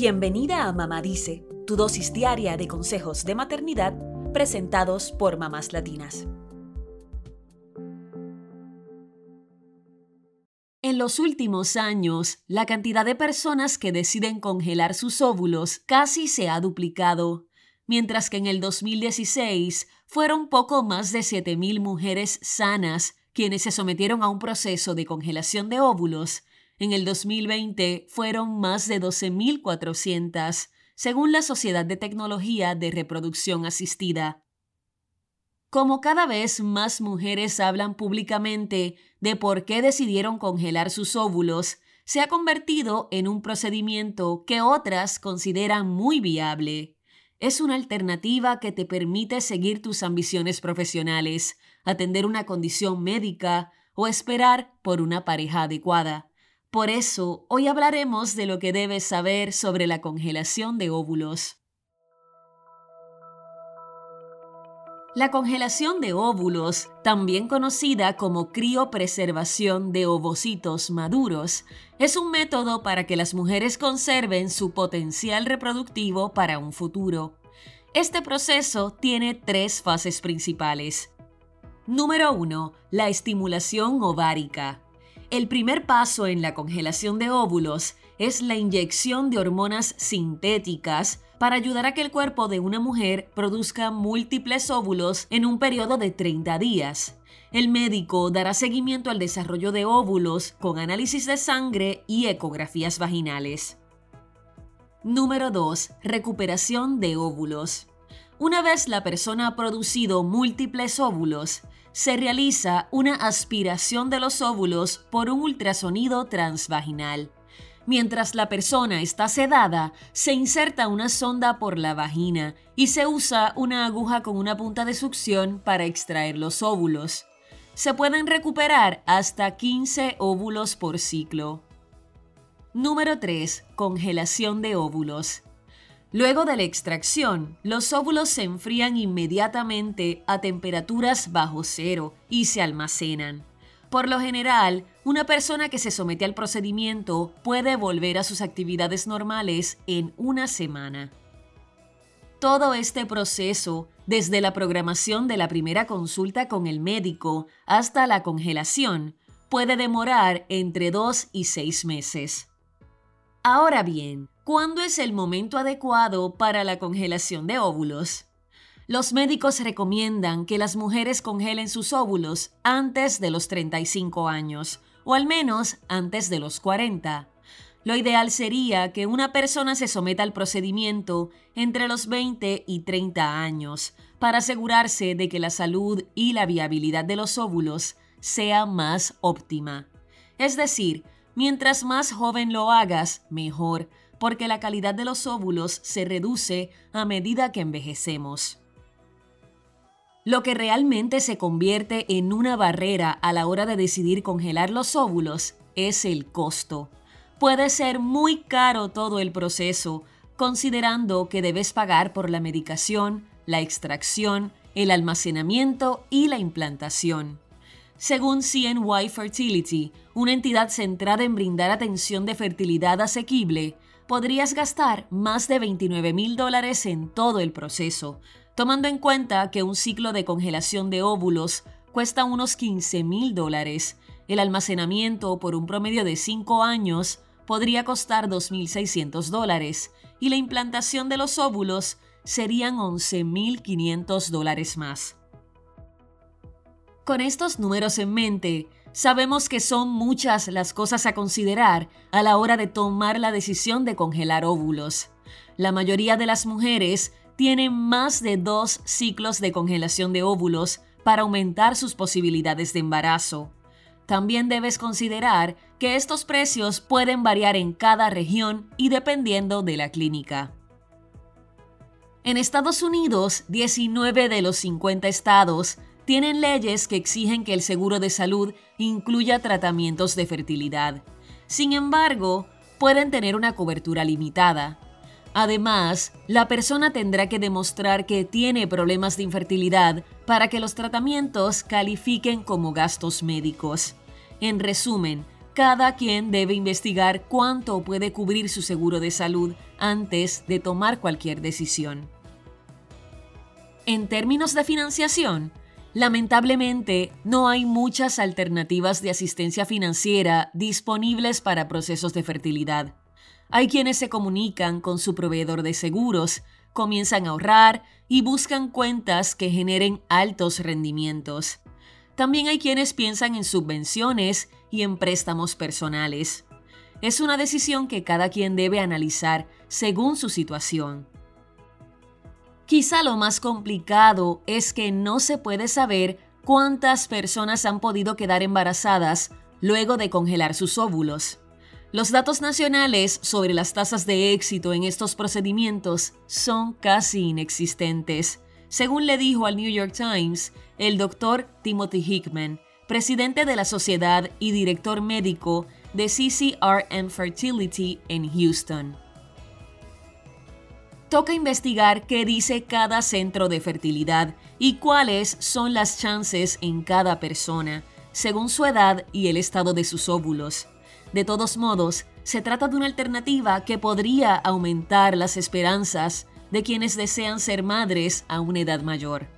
Bienvenida a Mamá Dice, tu dosis diaria de consejos de maternidad presentados por mamás latinas. En los últimos años, la cantidad de personas que deciden congelar sus óvulos casi se ha duplicado, mientras que en el 2016 fueron poco más de 7.000 mujeres sanas quienes se sometieron a un proceso de congelación de óvulos. En el 2020 fueron más de 12.400, según la Sociedad de Tecnología de Reproducción Asistida. Como cada vez más mujeres hablan públicamente de por qué decidieron congelar sus óvulos, se ha convertido en un procedimiento que otras consideran muy viable. Es una alternativa que te permite seguir tus ambiciones profesionales, atender una condición médica o esperar por una pareja adecuada. Por eso, hoy hablaremos de lo que debes saber sobre la congelación de óvulos. La congelación de óvulos, también conocida como criopreservación de ovocitos maduros, es un método para que las mujeres conserven su potencial reproductivo para un futuro. Este proceso tiene tres fases principales. Número 1. La estimulación ovárica. El primer paso en la congelación de óvulos es la inyección de hormonas sintéticas para ayudar a que el cuerpo de una mujer produzca múltiples óvulos en un periodo de 30 días. El médico dará seguimiento al desarrollo de óvulos con análisis de sangre y ecografías vaginales. Número 2. Recuperación de óvulos. Una vez la persona ha producido múltiples óvulos, se realiza una aspiración de los óvulos por un ultrasonido transvaginal. Mientras la persona está sedada, se inserta una sonda por la vagina y se usa una aguja con una punta de succión para extraer los óvulos. Se pueden recuperar hasta 15 óvulos por ciclo. Número 3. Congelación de óvulos. Luego de la extracción, los óvulos se enfrían inmediatamente a temperaturas bajo cero y se almacenan. Por lo general, una persona que se somete al procedimiento puede volver a sus actividades normales en una semana. Todo este proceso, desde la programación de la primera consulta con el médico hasta la congelación, puede demorar entre dos y seis meses. Ahora bien, ¿cuándo es el momento adecuado para la congelación de óvulos? Los médicos recomiendan que las mujeres congelen sus óvulos antes de los 35 años, o al menos antes de los 40. Lo ideal sería que una persona se someta al procedimiento entre los 20 y 30 años, para asegurarse de que la salud y la viabilidad de los óvulos sea más óptima. Es decir, mientras más joven lo hagas, mejor, porque la calidad de los óvulos se reduce a medida que envejecemos. Lo que realmente se convierte en una barrera a la hora de decidir congelar los óvulos es el costo. Puede ser muy caro todo el proceso, considerando que debes pagar por la medicación, la extracción, el almacenamiento y la implantación. Según CNY Fertility, una entidad centrada en brindar atención de fertilidad asequible, podrías gastar más de 29 mil dólares en todo el proceso, tomando en cuenta que un ciclo de congelación de óvulos cuesta unos 15 mil dólares, el almacenamiento por un promedio de 5 años podría costar 2.600 dólares y la implantación de los óvulos serían 11.500 dólares más. Con estos números en mente, sabemos que son muchas las cosas a considerar a la hora de tomar la decisión de congelar óvulos. La mayoría de las mujeres tienen más de dos ciclos de congelación de óvulos para aumentar sus posibilidades de embarazo. También debes considerar que estos precios pueden variar en cada región y dependiendo de la clínica. En Estados Unidos, 19 de los 50 estados tienen leyes que exigen que el seguro de salud incluya tratamientos de fertilidad. Sin embargo, pueden tener una cobertura limitada. Además, la persona tendrá que demostrar que tiene problemas de infertilidad para que los tratamientos califiquen como gastos médicos. En resumen, cada quien debe investigar cuánto puede cubrir su seguro de salud antes de tomar cualquier decisión. En términos de financiación, lamentablemente no hay muchas alternativas de asistencia financiera disponibles para procesos de fertilidad. Hay quienes se comunican con su proveedor de seguros, comienzan a ahorrar y buscan cuentas que generen altos rendimientos. También hay quienes piensan en subvenciones y en préstamos personales. Es una decisión que cada quien debe analizar según su situación. Quizá lo más complicado es que no se puede saber cuántas personas han podido quedar embarazadas luego de congelar sus óvulos. Los datos nacionales sobre las tasas de éxito en estos procedimientos son casi inexistentes, según le dijo al New York Times el doctor Timothy Hickman, presidente de la sociedad y director médico de CCRM Fertility en Houston. Toca investigar qué dice cada centro de fertilidad y cuáles son las chances en cada persona, según su edad y el estado de sus óvulos. De todos modos, se trata de una alternativa que podría aumentar las esperanzas de quienes desean ser madres a una edad mayor.